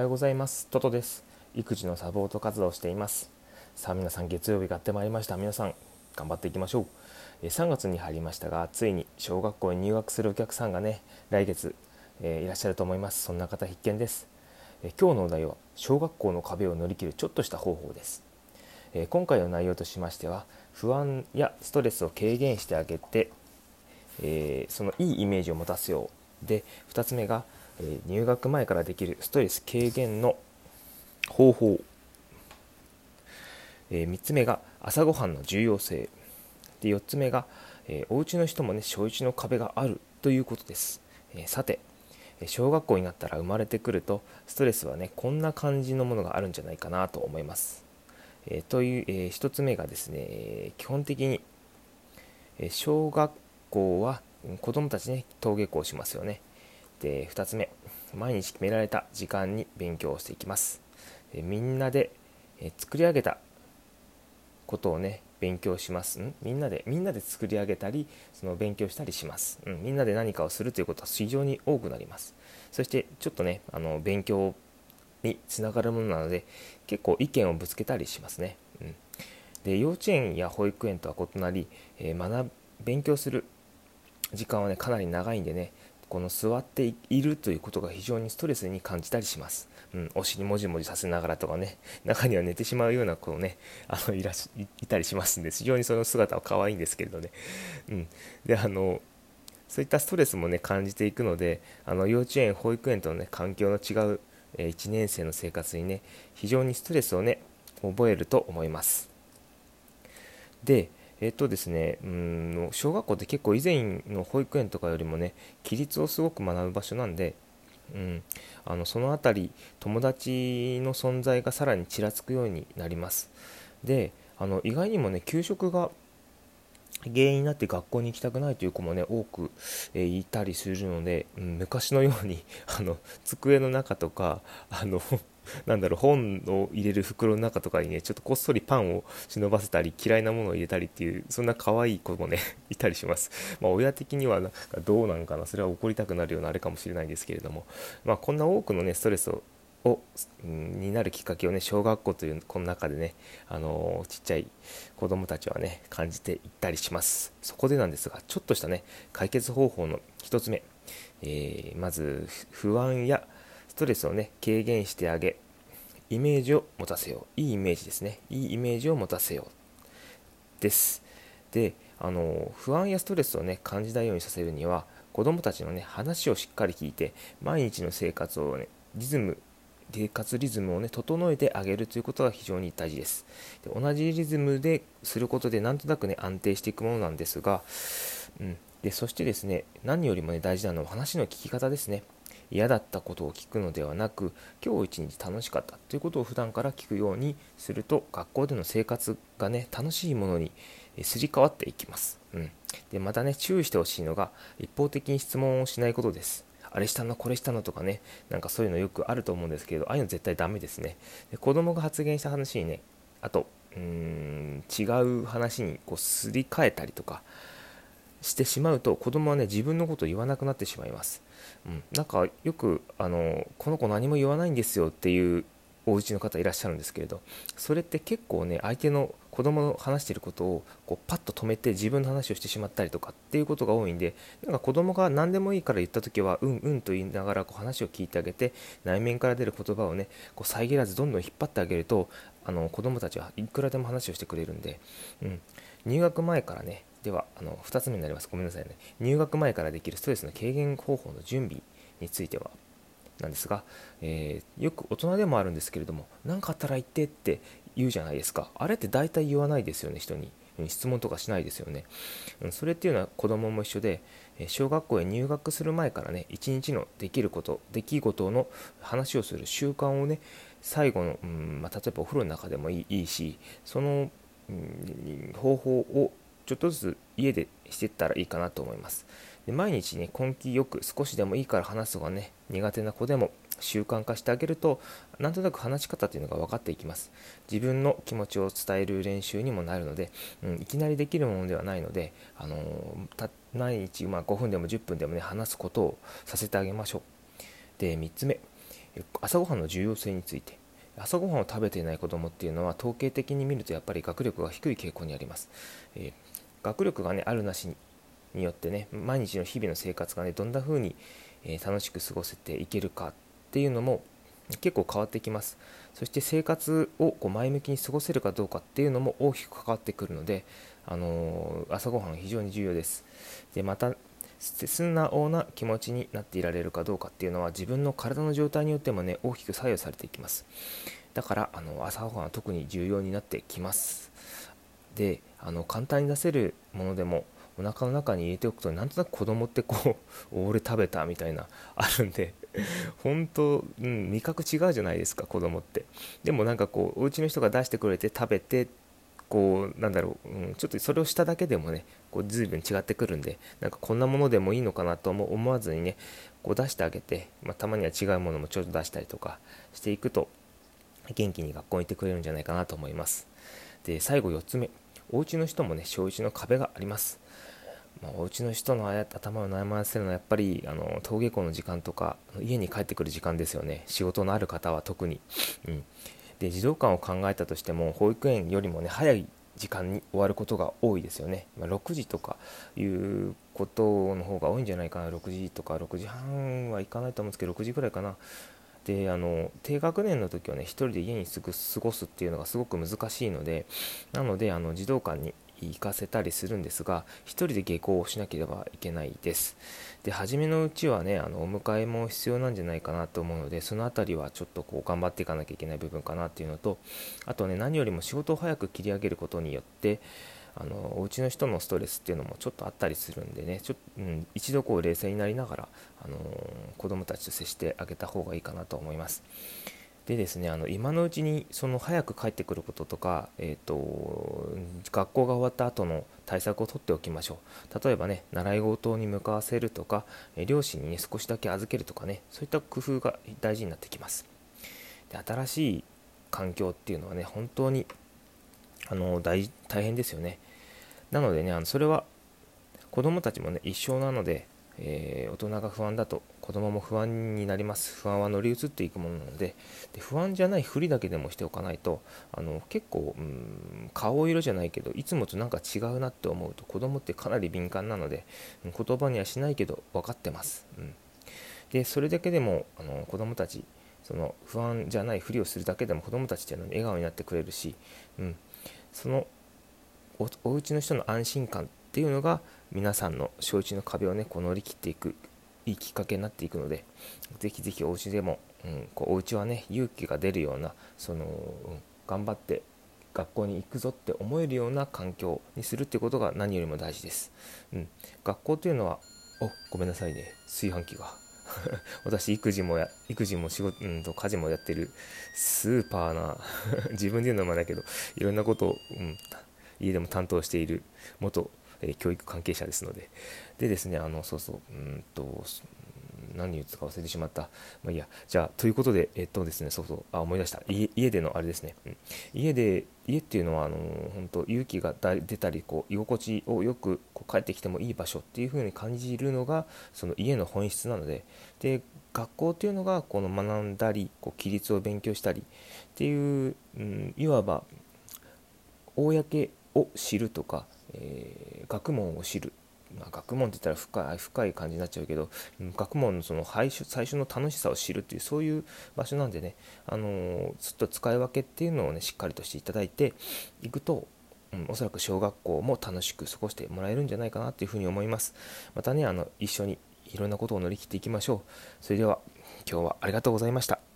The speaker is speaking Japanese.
はようございます。トトです。育児のサポート活動をしています。さあ皆さん月曜日がやってまいりました。皆さん頑張っていきましょう。3月に入りましたがついに小学校に入学するお客さんがね来月、えー、いらっしゃると思います。そんな方必見です、え今日のお題は小学校の壁を乗り切るちょっとした方法です、え今回の内容としましては不安やストレスを軽減してあげて、えー、そのいいイメージを持たせようで2つ目がえ入学前からできるストレス軽減の方法、え3つ目が朝ごはんの重要性。で4つ目が、えお家の人もね小1の壁があるということです、えさて小学校になったら生まれてくるとストレスはねこんな感じのものがあるんじゃないかなと思います、えという、え1つ目がですね基本的に、え小学校は子供たちね登下校しますよね。で2つ目毎日決められた時間に勉強をしていきます。えみんなでえ作り上げたことをね勉強します。ん？みんなでみんなで作り上げたりその勉強したりします、うん、みんなで何かをするということは非常に多くなります。そしてちょっとねあの勉強につながるものなので結構意見をぶつけたりしますね、うん、で幼稚園や保育園とは異なり、えー、学勉強する時間はねかなり長いんでねこの座っているということが非常にストレスに感じたりします。うん、お尻もじもじさせながらとかね、中には寝てしまうような子もね、あのいらしいたりしますんで、非常にその姿は可愛いんですけれどね。うん、であのそういったストレスもね感じていくので、あの幼稚園、保育園とのね環境の違う、え1年生の生活にね、非常にストレスをね覚えると思います。で、えっとですね、うん小学校って結構以前の保育園とかよりもね規律をすごく学ぶ場所なんで、うん、あのその辺り友達の存在がさらにちらつくようになります。であの意外にもね給食が原因になって学校に行きたくないという子もね多く、えー、いたりするので、うん、昔のようにあの机の中とかあのなんだろう本を入れる袋の中とかにねちょっとこっそりパンを忍ばせたり嫌いなものを入れたりっていうそんな可愛い子もね いたりします、まあ、親的にはなんかどうなんかなそれは怒りたくなるようなあれかもしれないんですけれども、まあ、こんな多くのねストレスをを、になるきっかけをね小学校というこの中でね、あのー、ちっちゃい子どもたちはね感じていったりします。そこでなんですがちょっとしたね解決方法の1つ目、えー、まず不安やストレスをね軽減してあげイメージを持たせよう。いいイメージですね。いいイメージを持たせようです。であの不安やストレスをね感じないようにさせるには子どもたちのね話をしっかり聞いて毎日の生活をねリズム生活リズムをね整えてあげるということが非常に大事です。で同じリズムですることでなんとなくね安定していくものなんですが、うん、でそしてですね何よりもね大事なのは話の聞き方ですね。嫌だったことを聞くのではなく今日一日楽しかったということを普段から聞くようにすると学校での生活がね楽しいものにすり替わっていきます、うん、でまたね注意してほしいのが一方的に質問をしないことです。あれしたのこれしたのとかねなんかそういうのよくあると思うんですけどああいうの絶対ダメですね。で子供が発言した話にねあとうーん違う話にこうすり替えたりとかしてしまうと子供はね自分のことを言わなくなってしまいます、うん、なんかよくあのこの子何も言わないんですよっていうお家の方いらっしゃるんですけれどそれって結構ね相手の子供の話していることをこうパッと止めて自分の話をしてしまったりとかっていうことが多いんでなんか子供が何でもいいから言った時はうんうんと言いながらこう話を聞いてあげて内面から出る言葉をねこう遮らずどんどん引っ張ってあげるとあの子供たちはいくらでも話をしてくれるんで、うん、入学前からねではあの2つ目になります。ごめんなさいね。入学前からできるストレスの軽減方法の準備については。なんですが、えー、よく大人でもあるんですけれども何かあったら言ってって言うじゃないですか。あれって大体言わないですよね人に。質問とかしないですよね、それっていうのは子供も一緒で小学校へ入学する前からね一日のできること出来事の話をする習慣をね最後の、うんまあ、例えばお風呂の中でもいいしその、うん、方法をちょっとずつ家でしていったらいいかなと思います。で毎日ね根気よく少しでもいいから話すのがね苦手な子でも習慣化してあげるとなんとなく話し方というのが分かっていきます。自分の気持ちを伝える練習にもなるので、うん、いきなりできるものではないので、あのー、毎日、まあ、5分でも10分でもね話すことをさせてあげましょう。で3つ目。朝ごはんの重要性について。朝ごはんを食べていない子どもっていうのは統計的に見るとやっぱり学力が低い傾向にあります、えー、学力がねあるなしによってね毎日の日々の生活がねどんな風に、え、楽しく過ごせていけるかっていうのも結構変わってきます。そして生活をこう前向きに過ごせるかどうかっていうのも大きく関わってくるので、あのー、朝ごはん非常に重要です。でまた素直な気持ちになっていられるかどうかっていうのは自分の体の状態によってもね大きく左右されていきます。だからあの朝ごはんは特に重要になってきます。であの簡単に出せるものでもお腹の中に入れておくとなんとなく子供ってこう 俺食べたみたいなあるんで 本当、うん、味覚違うじゃないですか子供って。でもなんかこうお家の人が出してくれて食べてこうなんだろう、うん、ちょっとそれをしただけでもねこう随分違ってくるんでなんかこんなものでもいいのかなと思わずにねこう出してあげて、まあ、たまには違うものもちょっと出したりとかしていくと元気に学校に行ってくれるんじゃないかなと思います。で最後4つ目。お家の人もね小1の壁があります。まあ、お家の人の頭を悩ませるのはやっぱりあの登下校の時間とか家に帰ってくる時間ですよね。仕事のある方は特に、うん、で児童館を考えたとしても保育園よりもね早い時間に終わることが多いですよね、まあ、6時とかいうことの方が多いんじゃないかな。6時とか6時半はいかないと思うんですけど6時ぐらいかな。であの低学年の時はね1人で家にすぐ過ごすっていうのがすごく難しいのでなのであの児童館に行かせたりするんですが1人で下校をしなければいけないですで初めのうちはねあのお迎えも必要なんじゃないかなと思うのでその辺りはちょっとこう頑張っていかなきゃいけない部分かなっていうのとあとね何よりも仕事を早く切り上げることによってあのお家の人のストレスっていうのもちょっとあったりするんでねちょ、うん、一度こう冷静になりながら、あの子供たちと接してあげた方がいいかなと思います。でですねあの今のうちにその早く帰ってくることとか、えーと、学校が終わった後の対策を取っておきましょう。例えばね習い事に向かわせるとか、え両親に、ね、少しだけ預けるとかねそういった工夫が大事になってきます。で新しい環境っていうのはね本当にあの大大変ですよね。なのでねあのそれは子供たちもね一緒なのでえー、大人が不安だと子供も不安になります。不安は乗り移っていくものなので。で不安じゃないふりだけでもしておかないとあの結構、うん、顔色じゃないけどいつもとなんか違うなって思うと子供ってかなり敏感なので言葉にはしないけど分かってます、うん、でそれだけでもあの子供たちその不安じゃないふりをするだけでも子供たちっていうのは笑顔になってくれるし、うん、そのおお家の人の安心感っていうのが皆さんの小1の壁をねこう乗り切っていくいいきっかけになっていくのでぜひぜひお家でも、うん、こうお家はね勇気が出るようなその、うん、頑張って学校に行くぞって思えるような環境にするってことが何よりも大事です、うん、学校というのはおごめんなさいね。炊飯器が。私育児もや育児も仕事、うんと家事もやってるスーパーな 自分で言うのもだけどいろんなことを、うん、家でも担当している元え教育関係者ですのででですねあのそうそううんと何言ったか忘れてしまった？まあいいや。じゃあ、ということで、えっとですね、そうそう、あ、思い出した。家でのあれですね。うん、家で、家っていうのは、あの本当勇気が出たり、こう、居心地をよくこう帰ってきてもいい場所っていう風に感じるのが、その家の本質なので、で、学校っていうのが、この学んだり、こう、規律を勉強したりっていう、うん、いわば、公を知るとか、えー、学問を知る、まあ、学問って言ったら深い深い感じになっちゃうけど学問のその最初最初の楽しさを知るっていうそういう場所なんでね、あのー、ずっと使い分けっていうのをねしっかりとしていただいていくとうん、おそらく小学校も楽しく過ごしてもらえるんじゃないかなというふうに思います。またね、あの一緒にいろんなことを乗り切っていきましょう。それでは今日はありがとうございました。